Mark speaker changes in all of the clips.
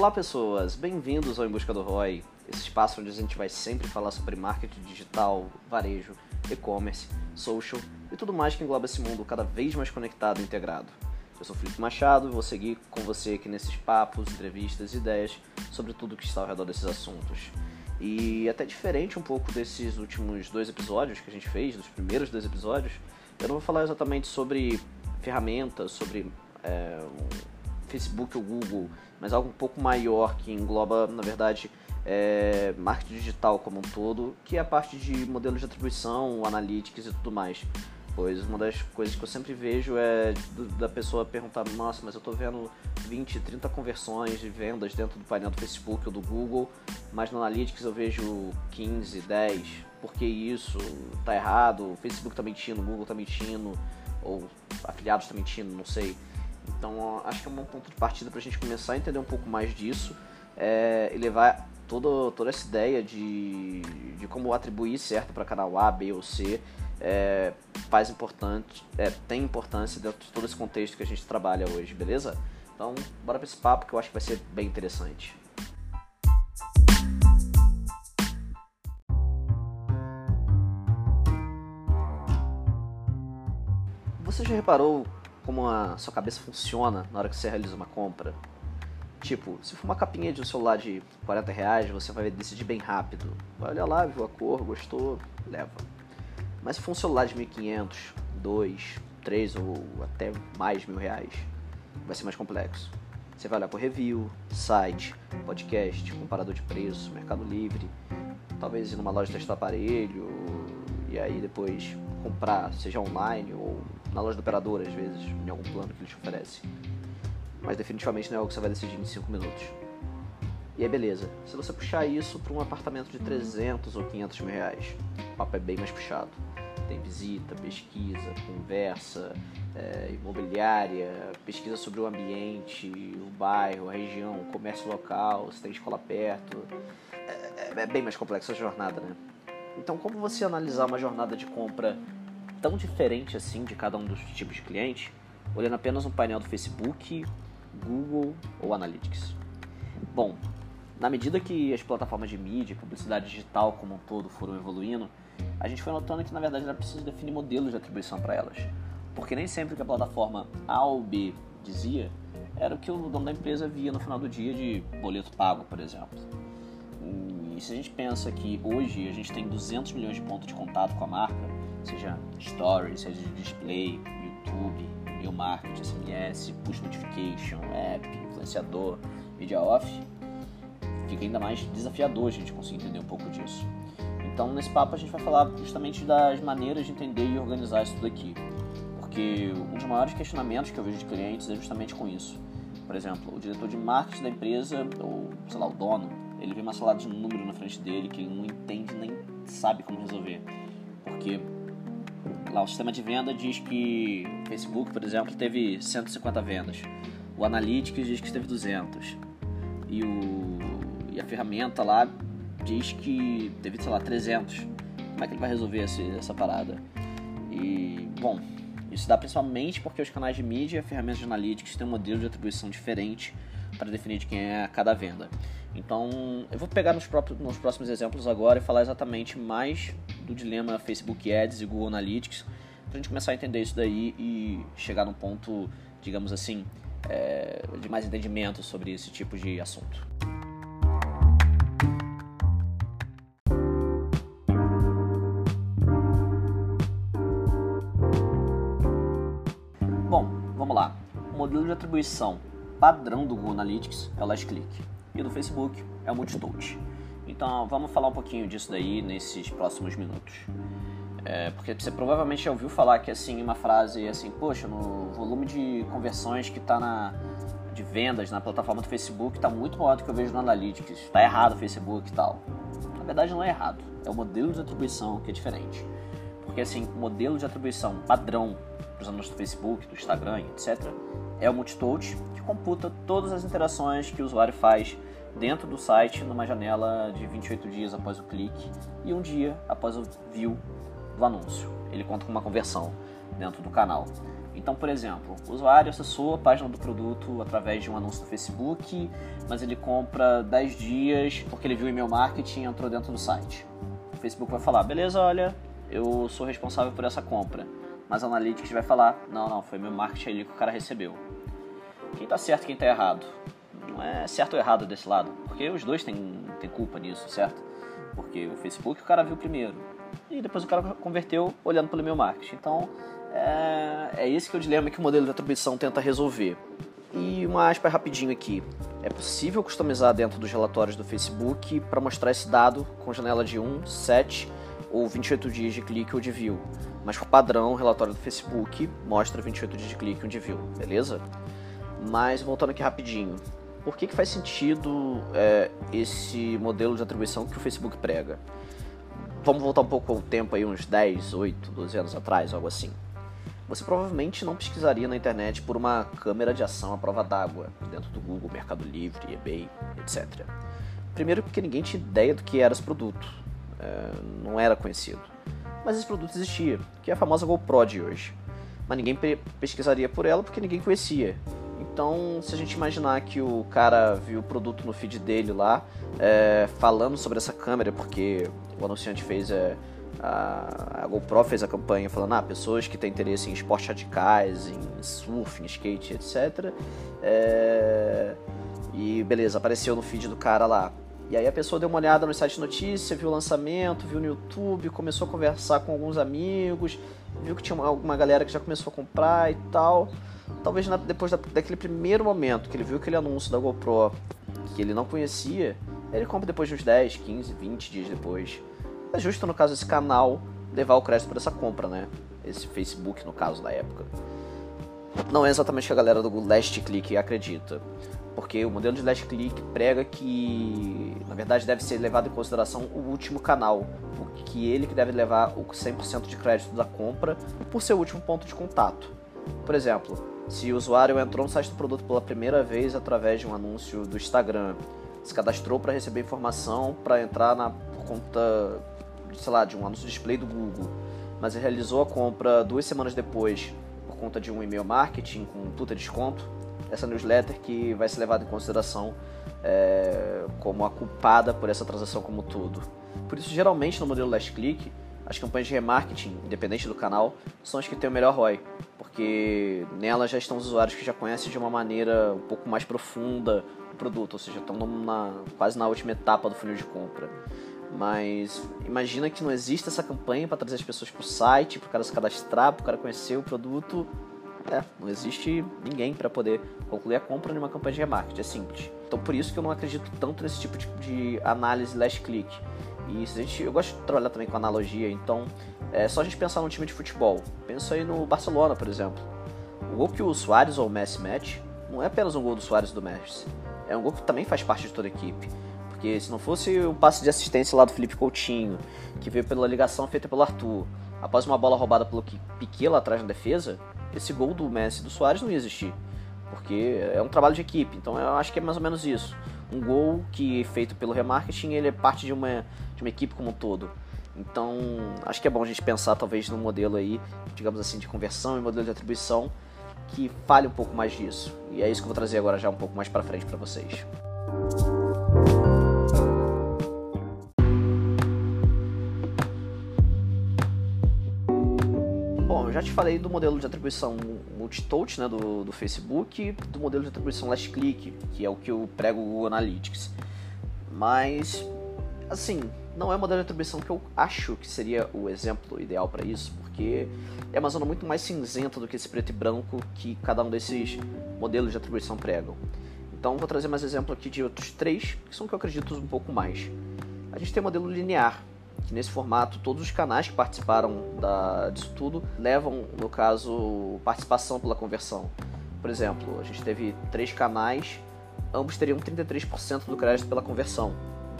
Speaker 1: Olá pessoas, bem-vindos ao Em Busca do ROI, esse espaço onde a gente vai sempre falar sobre marketing digital, varejo, e-commerce, social e tudo mais que engloba esse mundo cada vez mais conectado e integrado. Eu sou Felipe Machado e vou seguir com você aqui nesses papos, entrevistas ideias sobre tudo que está ao redor desses assuntos. E até diferente um pouco desses últimos dois episódios que a gente fez, dos primeiros dois episódios, eu não vou falar exatamente sobre ferramentas, sobre é, Facebook ou Google, mas algo um pouco maior que engloba, na verdade, é, marketing digital como um todo, que é a parte de modelos de atribuição, analytics e tudo mais. Pois uma das coisas que eu sempre vejo é da pessoa perguntar: Nossa, mas eu estou vendo 20, 30 conversões de vendas dentro do painel do Facebook ou do Google, mas no Analytics eu vejo 15, 10. Por que isso? Tá errado? O Facebook está mentindo, o Google está mentindo, ou afiliados tá mentindo, não sei. Então acho que é um ponto de partida para a gente começar a entender um pouco mais disso é, e levar todo, toda essa ideia de, de como atribuir certo para canal A, B ou C é, faz importante, é, tem importância dentro de todo esse contexto que a gente trabalha hoje, beleza? Então bora para esse papo que eu acho que vai ser bem interessante. Você já reparou como a sua cabeça funciona na hora que você realiza uma compra. Tipo, se for uma capinha de um celular de 40 reais, você vai decidir bem rápido. Vai olhar lá, viu a cor, gostou, leva. Mas se for um celular de 1.500, 2, 3 ou até mais mil reais, vai ser mais complexo. Você vai olhar por review, site, podcast, comparador de preço, Mercado Livre, talvez ir numa loja testar aparelho e aí depois comprar, seja online ou na loja do operador, às vezes, em algum plano que ele te oferece. Mas definitivamente não é algo que você vai decidir em 5 minutos. E aí, beleza. Se você puxar isso para um apartamento de 300 ou 500 mil reais, o papo é bem mais puxado. Tem visita, pesquisa, conversa, é, imobiliária, pesquisa sobre o ambiente, o bairro, a região, o comércio local, se tem escola perto. É, é, é bem mais complexa a jornada, né? Então, como você analisar uma jornada de compra tão diferente assim de cada um dos tipos de cliente, olhando apenas um painel do Facebook, Google ou Analytics? Bom, na medida que as plataformas de mídia, publicidade digital como um todo foram evoluindo, a gente foi notando que na verdade era preciso definir modelos de atribuição para elas. Porque nem sempre que a plataforma A ou B dizia era o que o dono da empresa via no final do dia de boleto pago, por exemplo. E se a gente pensa que hoje a gente tem 200 milhões de pontos de contato com a marca, seja Stories, seja display, YouTube, e-mail marketing, SMS, push notification, app, influenciador, media off, fica ainda mais desafiador a gente conseguir entender um pouco disso. Então, nesse papo, a gente vai falar justamente das maneiras de entender e organizar isso tudo aqui. Porque um dos maiores questionamentos que eu vejo de clientes é justamente com isso. Por exemplo, o diretor de marketing da empresa, ou sei lá, o dono, ele vê uma salada de número na frente dele que ele não entende nem sabe como resolver. Porque Lá o sistema de venda diz que o Facebook, por exemplo, teve 150 vendas. O Analytics diz que teve 200. E, o, e a ferramenta lá diz que teve, sei lá, 300. Como é que ele vai resolver esse, essa parada? E, bom, isso dá principalmente porque os canais de mídia e a ferramenta de Analytics têm um modelo de atribuição diferente para definir de quem é cada venda. Então, eu vou pegar nos, próprios, nos próximos exemplos agora e falar exatamente mais do dilema Facebook Ads e Google Analytics, para a gente começar a entender isso daí e chegar num ponto, digamos assim, é, de mais entendimento sobre esse tipo de assunto. Bom, vamos lá. O modelo de atribuição padrão do Google Analytics é o last click e do Facebook é o multitouch. Então vamos falar um pouquinho disso daí nesses próximos minutos. É, porque você provavelmente já ouviu falar que assim uma frase assim, poxa, no volume de conversões que está na de vendas na plataforma do Facebook está muito maior do que eu vejo no Analytics. Está errado o Facebook e tal. Na verdade não é errado, é o modelo de atribuição que é diferente. Porque assim, o modelo de atribuição padrão para os anúncios do Facebook, do Instagram, etc, é o multitouch, que computa todas as interações que o usuário faz dentro do site numa janela de 28 dias após o clique e um dia após o view do anúncio. Ele conta com uma conversão dentro do canal. Então, por exemplo, o usuário acessou a página do produto através de um anúncio no Facebook, mas ele compra 10 dias porque ele viu o e-mail marketing e entrou dentro do site. O Facebook vai falar: beleza, olha, eu sou responsável por essa compra. Mas a Analytics vai falar: não, não, foi meu marketing ali que o cara recebeu. Quem está certo e quem está errado? Não é certo ou errado desse lado, porque os dois têm, têm culpa nisso, certo? Porque o Facebook o cara viu primeiro e depois o cara converteu olhando pelo meu marketing. Então é, é esse que é o dilema que o modelo de atribuição tenta resolver. E uma aspa rapidinho aqui. É possível customizar dentro dos relatórios do Facebook para mostrar esse dado com janela de 1, 7 ou 28 dias de clique ou de view. Mas por padrão, o relatório do Facebook mostra 28 dias de clique ou de view, beleza? Mas voltando aqui rapidinho. Por que, que faz sentido é, esse modelo de atribuição que o Facebook prega? Vamos voltar um pouco ao tempo aí, uns 10, 8, 12 anos atrás, algo assim você provavelmente não pesquisaria na internet por uma câmera de ação à prova d'água dentro do Google, Mercado Livre, eBay, etc. Primeiro porque ninguém tinha ideia do que era esse produto, é, não era conhecido. Mas esse produto existia, que é a famosa GoPro de hoje. Mas ninguém pesquisaria por ela porque ninguém conhecia. Então, se a gente imaginar que o cara viu o produto no feed dele lá, é, falando sobre essa câmera, porque o anunciante fez é, a, a GoPro fez a campanha falando, ah, pessoas que têm interesse em esportes radicais, em surf, em skate, etc. É... E beleza, apareceu no feed do cara lá. E aí a pessoa deu uma olhada no site de notícia, viu o lançamento, viu no YouTube, começou a conversar com alguns amigos, viu que tinha uma, alguma galera que já começou a comprar e tal. Talvez na, depois da, daquele primeiro momento que ele viu aquele anúncio da GoPro que ele não conhecia, ele compra depois de uns 10, 15, 20 dias depois. É justo, no caso, esse canal levar o crédito por essa compra, né? Esse Facebook, no caso, da época. Não é exatamente o que a galera do Last Click acredita. Porque o modelo de Last Click prega que, na verdade, deve ser levado em consideração o último canal. Que ele que deve levar o 100% de crédito da compra por ser o último ponto de contato. Por exemplo, se o usuário entrou no site do produto pela primeira vez através de um anúncio do Instagram, se cadastrou para receber informação para entrar na por conta sei lá, de um anúncio display do Google, mas realizou a compra duas semanas depois por conta de um e-mail marketing com puta desconto, essa newsletter que vai ser levada em consideração é, como a culpada por essa transação como tudo. Por isso, geralmente no modelo Last Click, as campanhas de remarketing, independente do canal, são as que têm o melhor ROI, porque nelas já estão os usuários que já conhecem de uma maneira um pouco mais profunda o produto, ou seja, estão na, quase na última etapa do funil de compra. Mas imagina que não existe essa campanha para trazer as pessoas para o site, para o cara se cadastrar, para o cara conhecer o produto. É, não existe ninguém para poder concluir a compra numa campanha de remarketing, é simples. Então por isso que eu não acredito tanto nesse tipo de, de análise last click. E se a gente, eu gosto de trabalhar também com analogia, então é só a gente pensar num time de futebol. Pensa aí no Barcelona, por exemplo. O gol que o Soares ou o Messi mete não é apenas um gol do Soares do Messi. É um gol que também faz parte de toda a equipe. Porque se não fosse o passe de assistência lá do Felipe Coutinho, que veio pela ligação feita pelo Arthur, após uma bola roubada pelo Piquet lá atrás na defesa, esse gol do Messi do Soares não ia existir. Porque é um trabalho de equipe, então eu acho que é mais ou menos isso. Um gol que é feito pelo remarketing, ele é parte de uma, de uma equipe como um todo. Então, acho que é bom a gente pensar talvez num modelo aí, digamos assim, de conversão e modelo de atribuição que fale um pouco mais disso. E é isso que eu vou trazer agora já um pouco mais para frente para vocês. Já te falei do modelo de atribuição multi-touch né, do, do Facebook, do modelo de atribuição last click, que é o que eu prego o Analytics. Mas, assim, não é o modelo de atribuição que eu acho que seria o exemplo ideal para isso, porque é uma zona muito mais cinzenta do que esse preto e branco que cada um desses modelos de atribuição pregam. Então, vou trazer mais exemplo aqui de outros três, que são que eu acredito um pouco mais. A gente tem o modelo linear, que nesse formato todos os canais que participaram da, disso tudo levam, no caso, participação pela conversão. Por exemplo, a gente teve três canais, ambos teriam 33% do crédito pela conversão.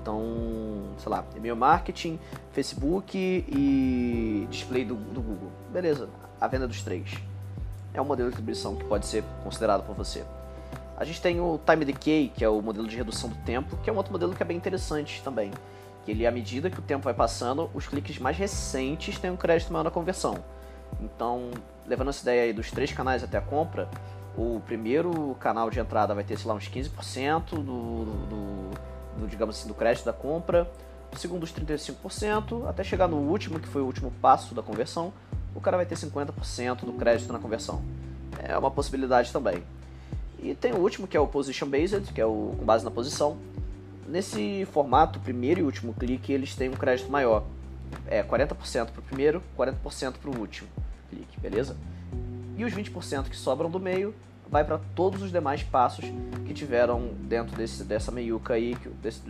Speaker 1: Então, sei lá, e-mail marketing, Facebook e display do, do Google. Beleza, a venda dos três. É um modelo de distribuição que pode ser considerado por você. A gente tem o Time Decay, que é o modelo de redução do tempo, que é um outro modelo que é bem interessante também Que ele, à medida que o tempo vai passando, os cliques mais recentes têm um crédito maior na conversão. Então, levando essa ideia aí dos três canais até a compra, o primeiro canal de entrada vai ter, sei lá, uns 15% do, do, do, digamos assim, do crédito da compra, o segundo os 35%, até chegar no último, que foi o último passo da conversão, o cara vai ter 50% do crédito na conversão. É uma possibilidade também. E tem o último, que é o Position Based, que é o com base na posição. Nesse formato, primeiro e último clique, eles têm um crédito maior. É 40% para o primeiro, 40% para o último clique, beleza? E os 20% que sobram do meio vai para todos os demais passos que tiveram dentro desse, dessa meiuca aí, que, desse,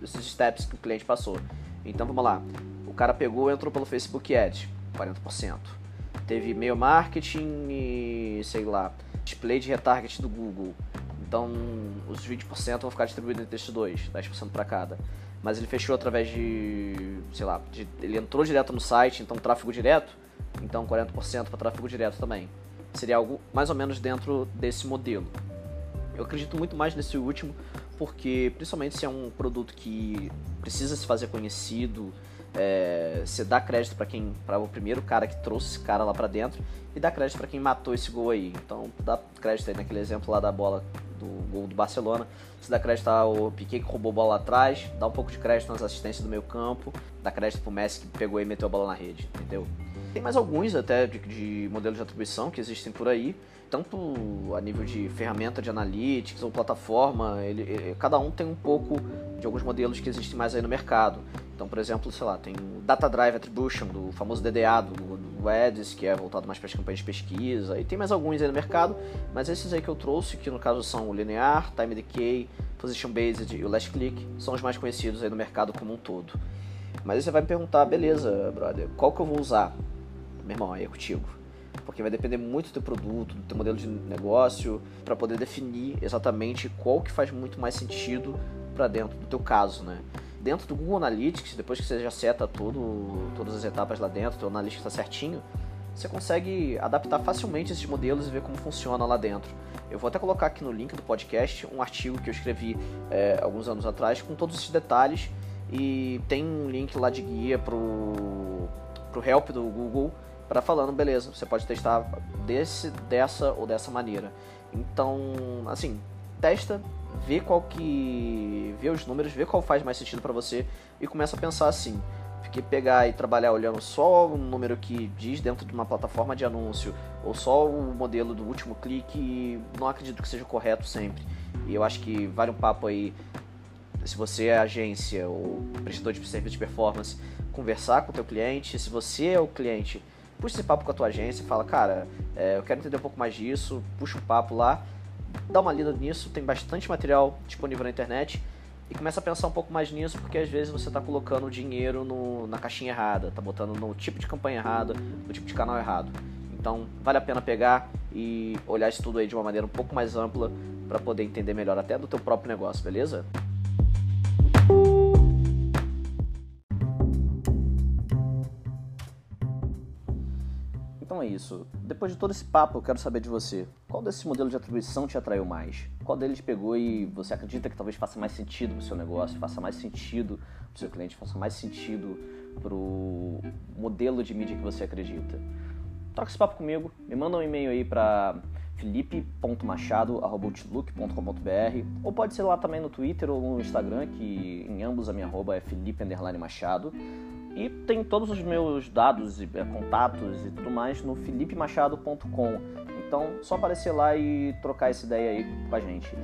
Speaker 1: desses steps que o cliente passou. Então vamos lá. O cara pegou entrou pelo Facebook Ads, 40%. Teve e-mail marketing e, sei lá, display de retarget do Google. Então, os 20% vão ficar distribuídos entre esses dois, 10% para cada. Mas ele fechou através de, sei lá, de, ele entrou direto no site, então tráfego direto, então 40% para tráfego direto também. Seria algo mais ou menos dentro desse modelo. Eu acredito muito mais nesse último, porque principalmente se é um produto que precisa se fazer conhecido, é, você dá crédito para quem, para o primeiro cara que trouxe esse cara lá para dentro e dá crédito para quem matou esse gol aí. Então dá crédito aí naquele exemplo lá da bola do gol do Barcelona. Você dá crédito ao Piquet que roubou a bola lá atrás, dá um pouco de crédito nas assistências do meio campo, dá crédito pro Messi que pegou e meteu a bola na rede, entendeu? Tem mais alguns até de, de modelos de atribuição que existem por aí, tanto a nível de ferramenta de analytics ou plataforma, ele, ele, cada um tem um pouco de alguns modelos que existem mais aí no mercado. Então, por exemplo, sei lá, tem o Data Drive Attribution, do famoso DDA do, do Ads, que é voltado mais para as campanhas de pesquisa, e tem mais alguns aí no mercado, mas esses aí que eu trouxe, que no caso são o Linear, Time Decay, Position Based e o Last Click, são os mais conhecidos aí no mercado como um todo. Mas aí você vai me perguntar, beleza, brother, qual que eu vou usar? Meu irmão, aí é contigo. Porque vai depender muito do teu produto, do teu modelo de negócio, para poder definir exatamente qual que faz muito mais sentido para dentro do teu caso, né? Dentro do Google Analytics, depois que você já seta tudo, todas as etapas lá dentro, teu Analytics está certinho, você consegue adaptar facilmente esses modelos e ver como funciona lá dentro. Eu vou até colocar aqui no link do podcast um artigo que eu escrevi é, alguns anos atrás com todos esses detalhes e tem um link lá de guia pro, pro help do Google para falando, beleza, você pode testar desse, dessa ou dessa maneira. Então, assim, testa, vê qual que vê os números, vê qual faz mais sentido para você e começa a pensar assim, porque pegar e trabalhar olhando só o número que diz dentro de uma plataforma de anúncio ou só o modelo do último clique, não acredito que seja correto sempre. E eu acho que vale um papo aí se você é agência ou prestador de serviço de performance, conversar com o teu cliente, se você é o cliente, puxa esse papo com a tua agência, fala, cara, é, eu quero entender um pouco mais disso, puxa um papo lá dá uma lida nisso, tem bastante material disponível na internet e começa a pensar um pouco mais nisso, porque às vezes você está colocando dinheiro no, na caixinha errada, está botando no tipo de campanha errada, no tipo de canal errado. Então vale a pena pegar e olhar isso tudo aí de uma maneira um pouco mais ampla para poder entender melhor até do teu próprio negócio, beleza? Isso. Depois de todo esse papo, eu quero saber de você. Qual desse modelo de atribuição te atraiu mais? Qual deles pegou e você acredita que talvez faça mais sentido para o seu negócio, faça mais sentido para o seu cliente, faça mais sentido para o modelo de mídia que você acredita? Troca esse papo comigo, me manda um e-mail aí para felipe.machado.outlook.com.br ou pode ser lá também no Twitter ou no Instagram, que em ambos a minha arroba é felipe Machado. E tem todos os meus dados, e é, contatos e tudo mais no filipemachado.com. Então, só aparecer lá e trocar essa ideia aí com a gente.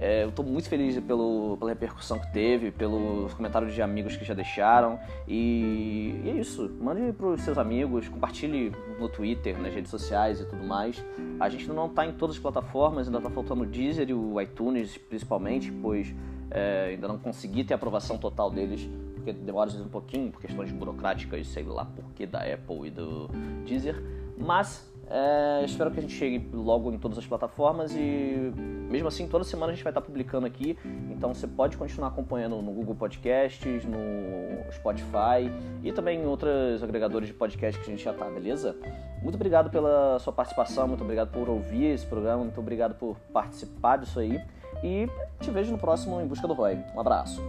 Speaker 1: É, eu estou muito feliz pelo, pela repercussão que teve, pelos comentários de amigos que já deixaram. E, e é isso. Mande para os seus amigos, compartilhe no Twitter, nas redes sociais e tudo mais. A gente não está em todas as plataformas, ainda está faltando o Deezer e o iTunes principalmente, pois é, ainda não consegui ter a aprovação total deles porque demora às vezes um pouquinho por questões burocráticas, sei lá por que da Apple e do Deezer, mas é, espero que a gente chegue logo em todas as plataformas e mesmo assim toda semana a gente vai estar publicando aqui, então você pode continuar acompanhando no Google Podcasts, no Spotify e também em outros agregadores de podcast que a gente já tá, beleza? Muito obrigado pela sua participação, muito obrigado por ouvir esse programa, muito obrigado por participar disso aí e te vejo no próximo Em Busca do Roy. Um abraço.